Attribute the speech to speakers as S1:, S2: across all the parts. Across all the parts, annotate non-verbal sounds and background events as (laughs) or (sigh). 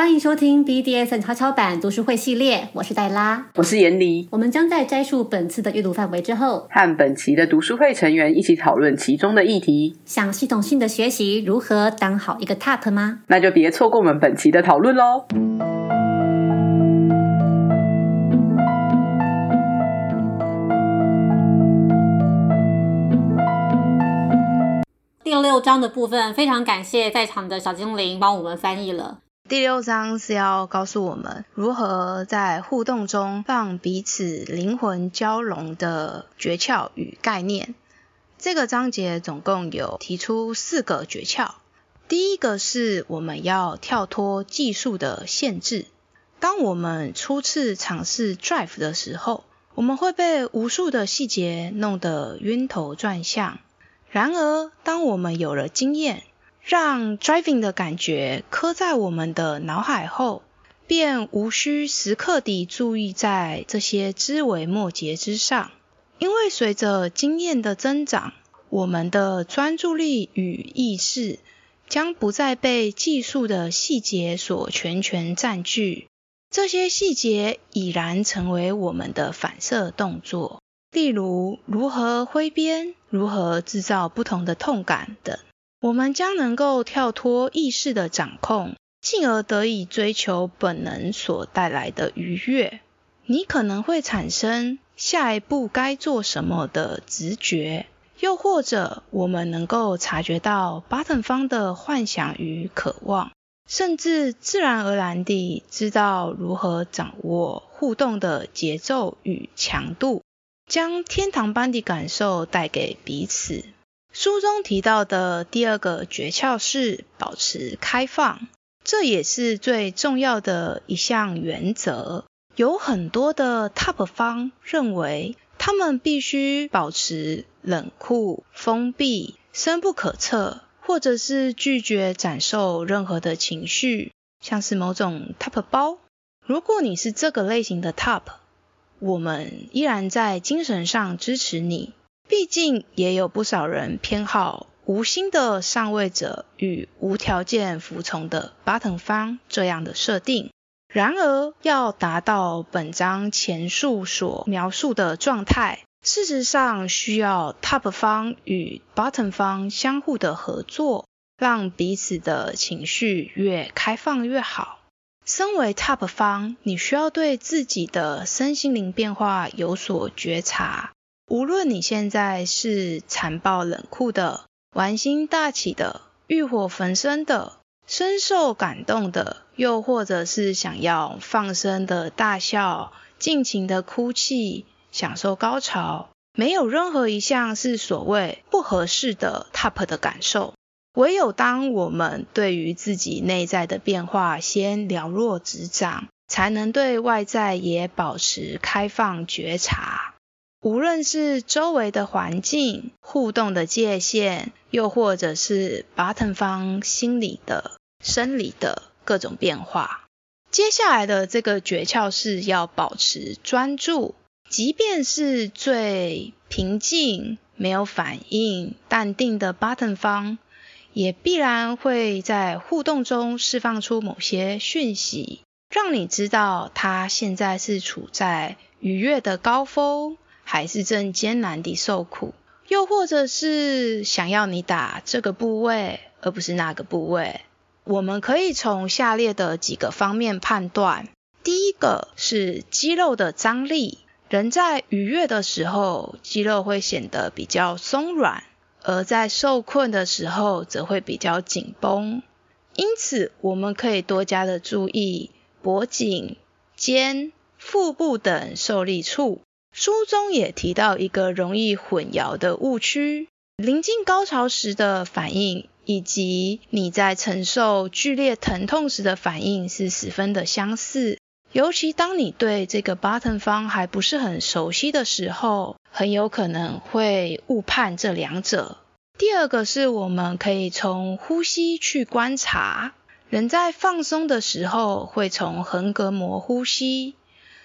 S1: 欢迎收听 BDS 悄悄版读书会系列，我是黛拉，
S2: 我是严离。
S1: 我们将在摘述本次的阅读范围之后，
S2: 和本期的读书会成员一起讨论其中的议题。
S1: 想系统性的学习如何当好一个 TOP 吗？
S2: 那就别错过我们本期的讨论喽。
S1: 第六章的部分，非常感谢在场的小精灵帮我们翻译了。
S3: 第六章是要告诉我们如何在互动中让彼此灵魂交融的诀窍与概念。这个章节总共有提出四个诀窍。第一个是我们要跳脱技术的限制。当我们初次尝试 Drive 的时候，我们会被无数的细节弄得晕头转向。然而，当我们有了经验，让 driving 的感觉刻在我们的脑海后，便无需时刻地注意在这些枝微末节之上。因为随着经验的增长，我们的专注力与意识将不再被技术的细节所全权占据，这些细节已然成为我们的反射动作。例如如何挥鞭、如何制造不同的痛感等，我们将能够跳脱意识的掌控，进而得以追求本能所带来的愉悦。你可能会产生下一步该做什么的直觉，又或者我们能够察觉到巴腾方的幻想与渴望，甚至自然而然地知道如何掌握互动的节奏与强度。将天堂般的感受带给彼此。书中提到的第二个诀窍是保持开放，这也是最重要的一项原则。有很多的 TOP 方认为，他们必须保持冷酷、封闭、深不可测，或者是拒绝展受任何的情绪，像是某种 TOP 包。如果你是这个类型的 TOP，我们依然在精神上支持你，毕竟也有不少人偏好无心的上位者与无条件服从的 bottom 方这样的设定。然而，要达到本章前述所描述的状态，事实上需要 top 方与 bottom 方相互的合作，让彼此的情绪越开放越好。身为 TOP 方，你需要对自己的身心灵变化有所觉察。无论你现在是残暴冷酷的、玩心大起的、欲火焚身的、深受感动的，又或者是想要放声的大笑、尽情的哭泣、享受高潮，没有任何一项是所谓不合适的 TOP 的感受。唯有当我们对于自己内在的变化先了若指掌，才能对外在也保持开放觉察。无论是周围的环境、互动的界限，又或者是 Button 方心理的、生理的各种变化。接下来的这个诀窍是要保持专注，即便是最平静、没有反应、淡定的 Button 方。也必然会在互动中释放出某些讯息，让你知道他现在是处在愉悦的高峰，还是正艰难地受苦，又或者是想要你打这个部位而不是那个部位。我们可以从下列的几个方面判断：第一个是肌肉的张力，人在愉悦的时候，肌肉会显得比较松软。而在受困的时候，则会比较紧绷，因此我们可以多加的注意脖颈、肩、腹部等受力处。书中也提到一个容易混淆的误区：临近高潮时的反应，以及你在承受剧烈疼痛时的反应是十分的相似。尤其当你对这个 button 方还不是很熟悉的时候，很有可能会误判这两者。第二个是我们可以从呼吸去观察，人在放松的时候会从横膈膜呼吸，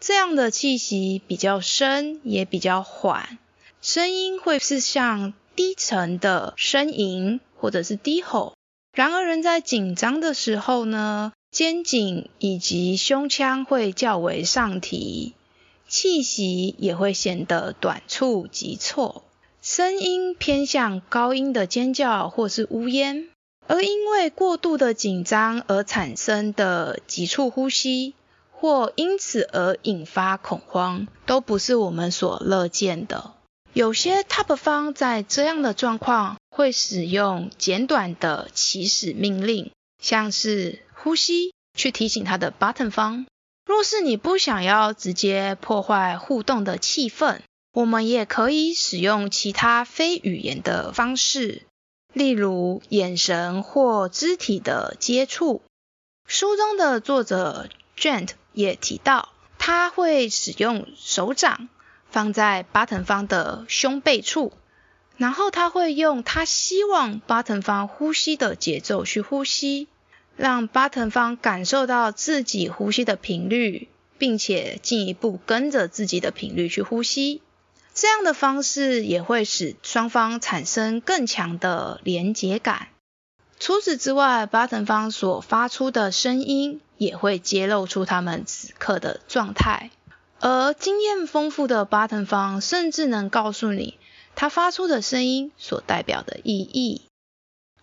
S3: 这样的气息比较深也比较缓，声音会是像低沉的呻吟或者是低吼。然而人在紧张的时候呢？肩颈以及胸腔会较为上提，气息也会显得短促急促，声音偏向高音的尖叫或是呜咽。而因为过度的紧张而产生的急促呼吸，或因此而引发恐慌，都不是我们所乐见的。有些 top 方在这样的状况会使用简短的起始命令，像是呼吸，去提醒他的 button 方。若是你不想要直接破坏互动的气氛，我们也可以使用其他非语言的方式。例如眼神或肢体的接触。书中的作者 Gent 也提到，他会使用手掌放在 button 方的胸背处，然后他会用他希望 button 方呼吸的节奏去呼吸，让 button 方感受到自己呼吸的频率，并且进一步跟着自己的频率去呼吸。这样的方式也会使双方产生更强的连结感。除此之外，巴腾方所发出的声音也会揭露出他们此刻的状态。而经验丰富的 Button 方甚至能告诉你他发出的声音所代表的意义。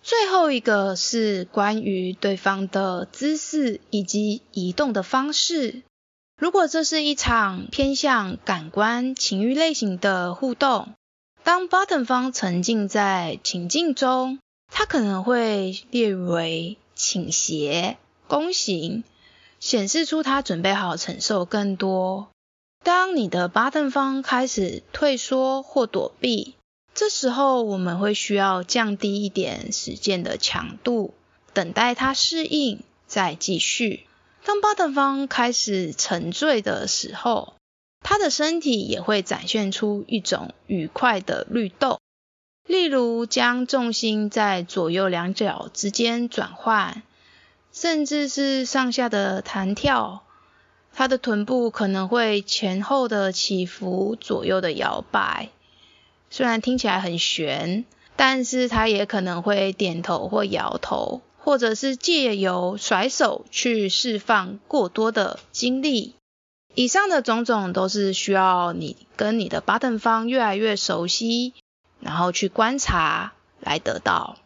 S3: 最后一个是关于对方的姿势以及移动的方式。如果这是一场偏向感官情欲类型的互动，当 Button 方沉浸在情境中，他可能会列为倾斜、弓形，显示出他准备好承受更多。当你的 bottom 方开始退缩或躲避，这时候我们会需要降低一点实践的强度，等待他适应，再继续。当巴特方开始沉醉的时候，他的身体也会展现出一种愉快的律动，例如将重心在左右两脚之间转换，甚至是上下的弹跳。他的臀部可能会前后的起伏，左右的摇摆。虽然听起来很悬，但是他也可能会点头或摇头。或者是借由甩手去释放过多的精力，以上的种种都是需要你跟你的 button 方越来越熟悉，然后去观察来得到。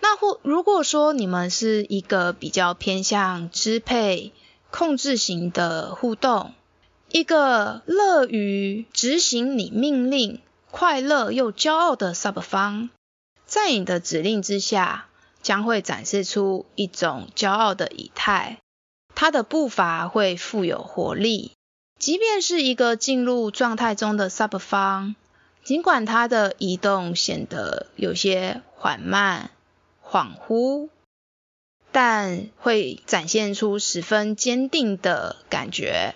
S3: 那或如果说你们是一个比较偏向支配、控制型的互动，一个乐于执行你命令、快乐又骄傲的 sub 方，在你的指令之下。将会展示出一种骄傲的仪态，他的步伐会富有活力。即便是一个进入状态中的 sub 方，尽管他的移动显得有些缓慢、恍惚，但会展现出十分坚定的感觉。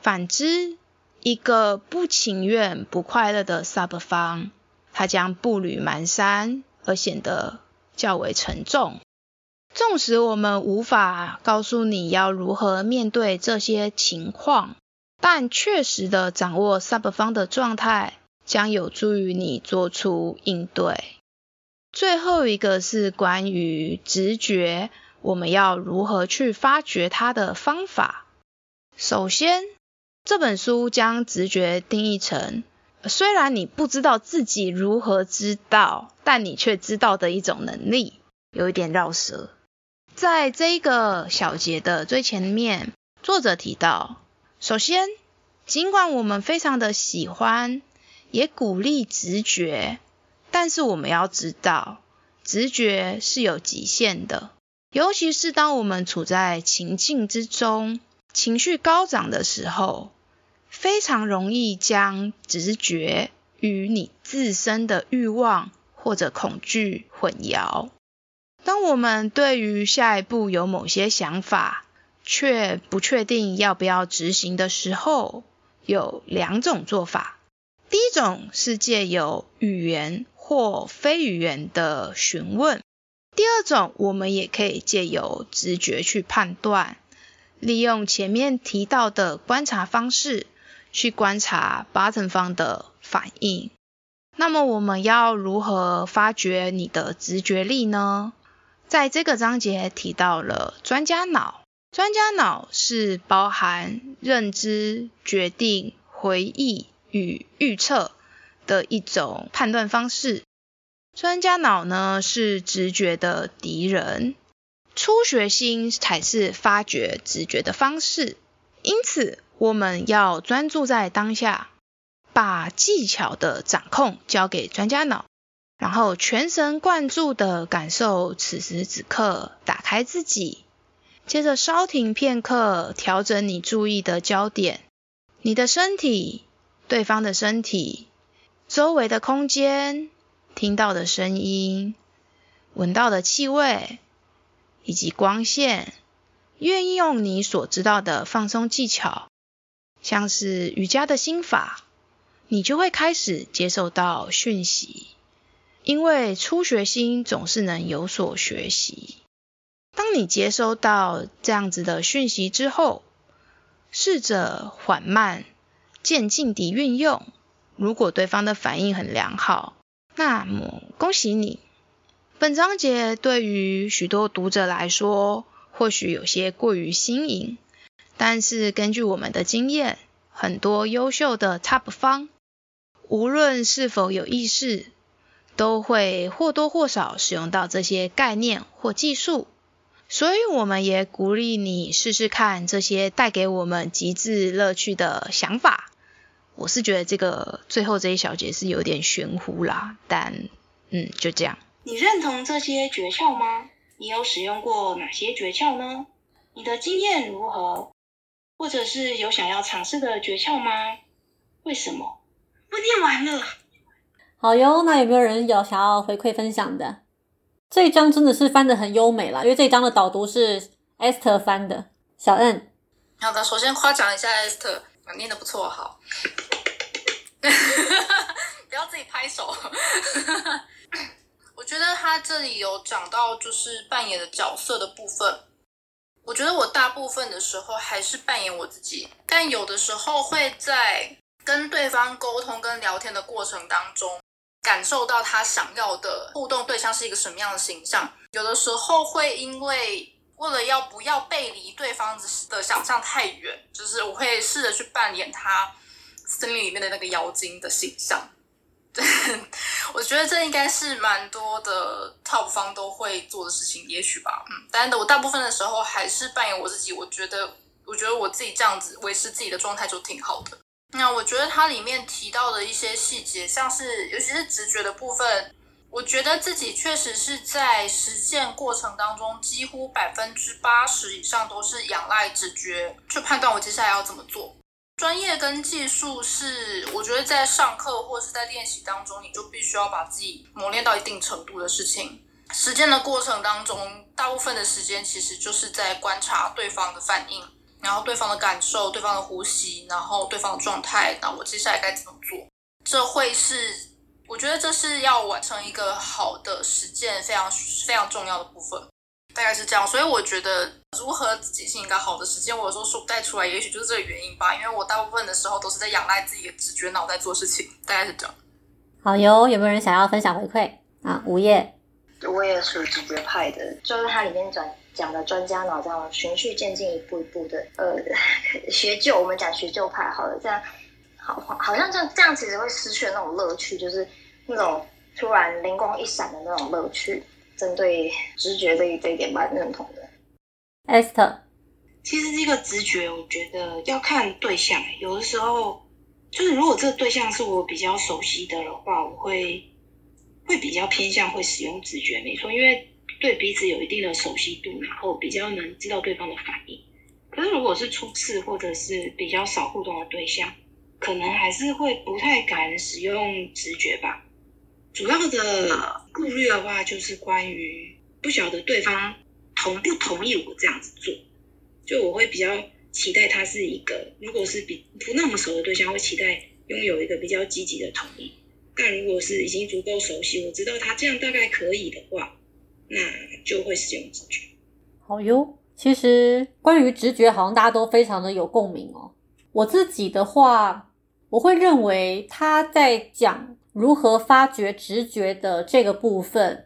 S3: 反之，一个不情愿、不快乐的 sub 方，他将步履蹒跚，而显得。较为沉重。纵使我们无法告诉你要如何面对这些情况，但确实的掌握 sub 方的状态，将有助于你做出应对。最后一个是关于直觉，我们要如何去发掘它的方法。首先，这本书将直觉定义成。虽然你不知道自己如何知道，但你却知道的一种能力，有一点绕舌。在这一个小节的最前面，作者提到，首先，尽管我们非常的喜欢，也鼓励直觉，但是我们要知道，直觉是有极限的，尤其是当我们处在情境之中，情绪高涨的时候。非常容易将直觉与你自身的欲望或者恐惧混淆。当我们对于下一步有某些想法，却不确定要不要执行的时候，有两种做法。第一种是借由语言或非语言的询问；第二种，我们也可以借由直觉去判断，利用前面提到的观察方式。去观察八成方的反应。那么我们要如何发掘你的直觉力呢？在这个章节提到了专家脑，专家脑是包含认知、决定、回忆与预测的一种判断方式。专家脑呢是直觉的敌人，初学心才是发掘直觉的方式。因此，我们要专注在当下，把技巧的掌控交给专家脑，然后全神贯注的感受此时此刻，打开自己。接着稍停片刻，调整你注意的焦点，你的身体、对方的身体、周围的空间、听到的声音、闻到的气味以及光线。愿意用你所知道的放松技巧，像是瑜伽的心法，你就会开始接受到讯息。因为初学心总是能有所学习。当你接收到这样子的讯息之后，试着缓慢、渐进地运用。如果对方的反应很良好，那么恭喜你。本章节对于许多读者来说，或许有些过于新颖，但是根据我们的经验，很多优秀的 Top 方，无论是否有意识，都会或多或少使用到这些概念或技术。所以，我们也鼓励你试试看这些带给我们极致乐趣的想法。我是觉得这个最后这一小节是有点玄乎啦，但嗯，就这样。
S4: 你认同这些诀窍吗？你有使用过哪些诀窍呢？你的经验如何？或者是有想要尝试的诀窍吗？为什么？我念完了。
S1: 好哟，那有没有人有想要回馈分享的？这一章真的是翻得很优美啦，因为这一章的导读是 Esther 翻的。小 N，
S5: 好的，首先夸奖一下 Esther，念的不错，好。(laughs) 不要自己拍手。我觉得他这里有讲到，就是扮演的角色的部分。我觉得我大部分的时候还是扮演我自己，但有的时候会在跟对方沟通、跟聊天的过程当中，感受到他想要的互动对象是一个什么样的形象。有的时候会因为为了要不要背离对方的想象太远，就是我会试着去扮演他森林里面的那个妖精的形象。(laughs) 我觉得这应该是蛮多的 top 方都会做的事情，也许吧。嗯，但我大部分的时候还是扮演我自己。我觉得，我觉得我自己这样子维持自己的状态就挺好的。那我觉得它里面提到的一些细节，像是尤其是直觉的部分，我觉得自己确实是在实践过程当中，几乎百分之八十以上都是仰赖直觉去判断我接下来要怎么做。专业跟技术是，我觉得在上课或是在练习当中，你就必须要把自己磨练到一定程度的事情。实践的过程当中，大部分的时间其实就是在观察对方的反应，然后对方的感受、对方的呼吸，然后对方的状态，那我接下来该怎么做？这会是我觉得这是要完成一个好的实践非常非常重要的部分。大概是这样，所以我觉得如何进行一个好的实践，我有时候说不带出来，也许就是这个原因吧。因为我大部分的时候都是在仰赖自己的直觉脑袋做事情，大概是这样。
S1: 好哟，有没有人想要分享回馈啊？午夜，
S6: 我也属直觉派的，就是它里面讲讲的专家脑这样循序渐进，一步一步的呃 (laughs) 学旧，我们讲学旧派好了，这样好好像这样这样其实会失去了那种乐趣，就是那种突然灵光一闪的那种乐趣。针对直觉这一这一点蛮认同的
S1: ，Esther，
S4: 其实这个直觉，我觉得要看对象。有的时候，就是如果这个对象是我比较熟悉的的话，我会会比较偏向会使用直觉，没错，因为对彼此有一定的熟悉度，然后比较能知道对方的反应。可是如果是初次或者是比较少互动的对象，可能还是会不太敢使用直觉吧。主要的顾虑的话，就是关于不晓得对方同不同意我这样子做，就我会比较期待他是一个，如果是比不那么熟的对象，会期待拥有一个比较积极的同意。但如果是已经足够熟悉，我知道他这样大概可以的话，那就会使用直觉。
S1: 好哟，其实关于直觉，好像大家都非常的有共鸣哦。我自己的话，我会认为他在讲。如何发掘直觉的这个部分，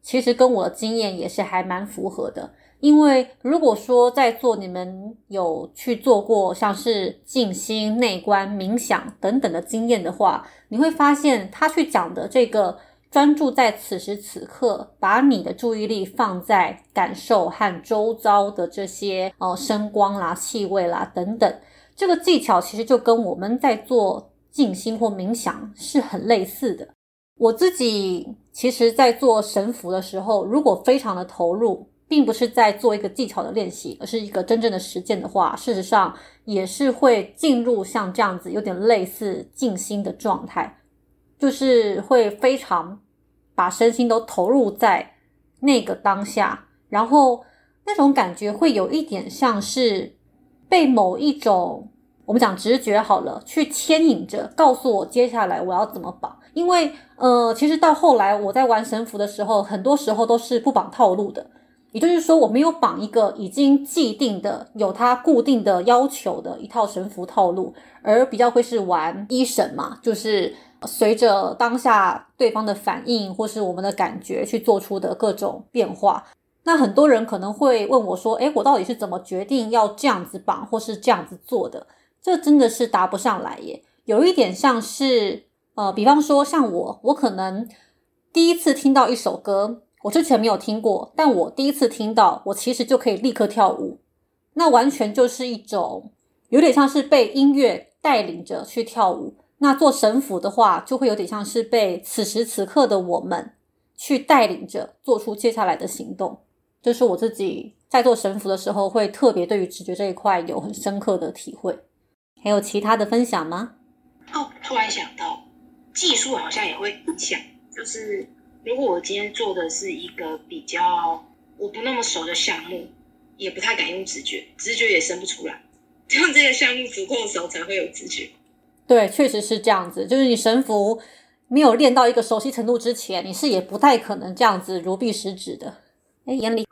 S1: 其实跟我的经验也是还蛮符合的。因为如果说在座你们有去做过像是静心、内观、冥想等等的经验的话，你会发现他去讲的这个专注在此时此刻，把你的注意力放在感受和周遭的这些哦声光啦、气味啦等等，这个技巧其实就跟我们在做静心或冥想是很类似的。我自己其实，在做神符的时候，如果非常的投入，并不是在做一个技巧的练习，而是一个真正的实践的话，事实上也是会进入像这样子有点类似静心的状态，就是会非常把身心都投入在那个当下，然后那种感觉会有一点像是被某一种我们讲直觉好了，去牵引着，告诉我接下来我要怎么绑。因为呃，其实到后来我在玩神符的时候，很多时候都是不绑套路的，也就是说我没有绑一个已经既定的、有它固定的要求的一套神符套路，而比较会是玩一神嘛，就是随着当下对方的反应或是我们的感觉去做出的各种变化。那很多人可能会问我说：“诶，我到底是怎么决定要这样子绑或是这样子做的？”这真的是答不上来耶，有一点像是。呃，比方说像我，我可能第一次听到一首歌，我之前没有听过，但我第一次听到，我其实就可以立刻跳舞。那完全就是一种有点像是被音乐带领着去跳舞。那做神符的话，就会有点像是被此时此刻的我们去带领着做出接下来的行动。这是我自己在做神符的时候，会特别对于直觉这一块有很深刻的体会。还有其他的分享吗？
S4: 哦，突然想到。技术好像也会影响，就是如果我今天做的是一个比较我不那么熟的项目，也不太敢用直觉，直觉也生不出来。(laughs) 这样这个项目足够熟才会有直觉。
S1: 对，确实是这样子。就是你神符没有练到一个熟悉程度之前，你是也不太可能这样子如臂使指的。哎，眼里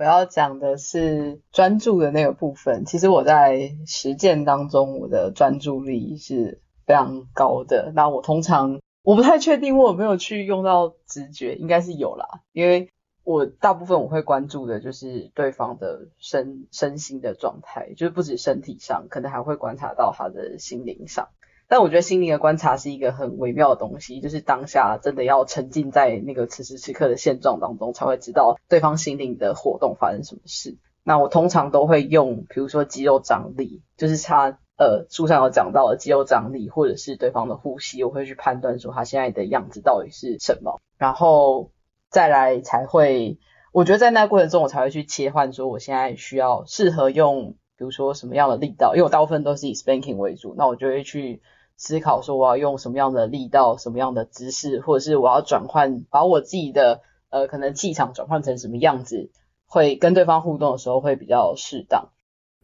S7: 我要讲的是专注的那个部分。其实我在实践当中，我的专注力是。非常高的，那我通常我不太确定我有没有去用到直觉，应该是有啦，因为我大部分我会关注的就是对方的身身心的状态，就是不止身体上，可能还会观察到他的心灵上。但我觉得心灵的观察是一个很微妙的东西，就是当下真的要沉浸在那个此时此刻的现状当中，才会知道对方心灵的活动发生什么事。那我通常都会用，比如说肌肉张力，就是他。呃，书上有讲到的肌肉张力，或者是对方的呼吸，我会去判断说他现在的样子到底是什么，然后再来才会，我觉得在那过程中我才会去切换，说我现在需要适合用，比如说什么样的力道，因为我大部分都是以 spanking 为主，那我就会去思考说我要用什么样的力道，什么样的姿势，或者是我要转换，把我自己的呃可能气场转换成什么样子，会跟对方互动的时候会比较适当。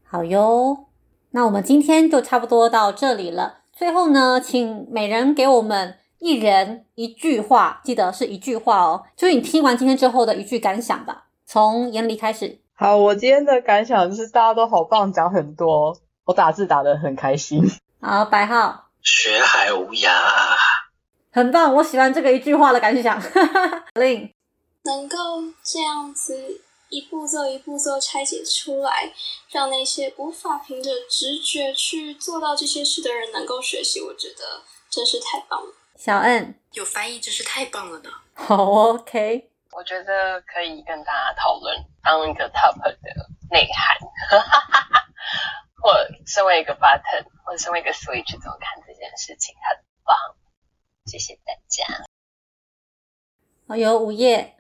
S1: 好哟。那我们今天就差不多到这里了。最后呢，请每人给我们一人一句话，记得是一句话哦，就是你听完今天之后的一句感想吧。从严离开始。
S7: 好，我今天的感想就是大家都好棒，讲很多，我打字打得很开心。
S1: 好，白号。
S8: 学海无涯。
S1: 很棒，我喜欢这个一句话的感想。(laughs) 令
S9: 能够这样子。一步骤一步骤拆解出来，让那些无法凭着直觉去做到这些事的人能够学习，我觉得真是太棒了。
S1: 小恩
S5: 有翻译真是太棒了呢。
S1: 好，OK。
S2: 我觉得可以跟大家讨论当一个 top 的内涵，(laughs) 或身为一个 button，或者身为一个 switch 怎么看这件事情，很棒。谢谢大家。
S1: 好，有午夜。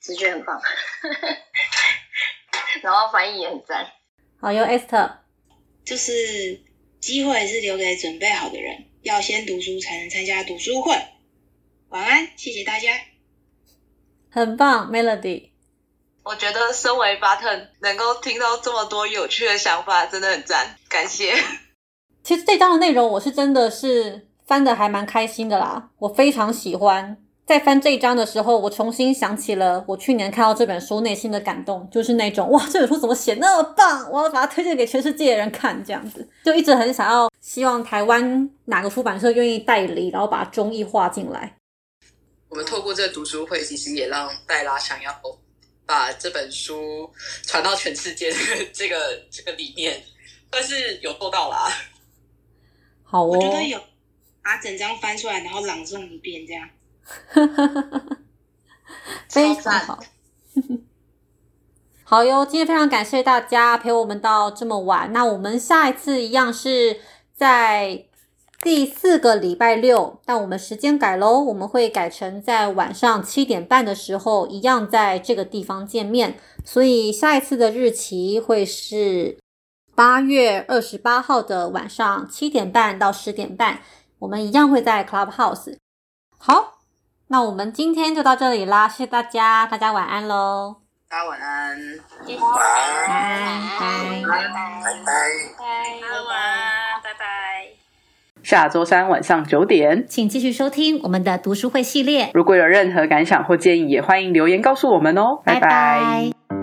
S6: 直觉很棒，(laughs) 然后翻译也很赞。
S1: 好，有 Esther，
S4: 就是机会是留给准备好的人，要先读书才能参加读书会。晚安，谢谢大家。
S1: 很棒，Melody。
S10: 我觉得身为 Button 能够听到这么多有趣的想法，真的很赞，感谢。
S1: 其实这章的内容我是真的是翻的还蛮开心的啦，我非常喜欢。在翻这一章的时候，我重新想起了我去年看到这本书内心的感动，就是那种哇，这本书怎么写那么棒，我要把它推荐给全世界的人看，这样子就一直很想要，希望台湾哪个出版社愿意代理，然后把中译化进来。
S11: 我们透过这个读书会，其实也让黛拉想要
S8: 把这本书传到全世界这个这个这个理念，但是有做到啦。
S1: 好哦，
S4: 我觉得有把整张翻出来，然后朗诵一遍这样。(laughs)
S1: 非常好。好哟，今天非常感谢大家陪我们到这么晚。那我们下一次一样是在第四个礼拜六，但我们时间改喽，我们会改成在晚上七点半的时候，一样在这个地方见面。所以下一次的日期会是八月二十八号的晚上七点半到十点半，我们一样会在 Clubhouse。好，那我们今天就到这里啦，谢谢大家，大家晚安喽。
S10: 大家晚安，
S1: 晚安，拜
S6: 拜
S11: 拜拜。
S5: 拜拜晚安，拜拜。
S7: 下周三晚上九点，
S1: 请继续收听我们的读书会系列。
S7: 如果有任何感想或建议，也欢迎留言告诉我们哦。拜
S1: 拜拜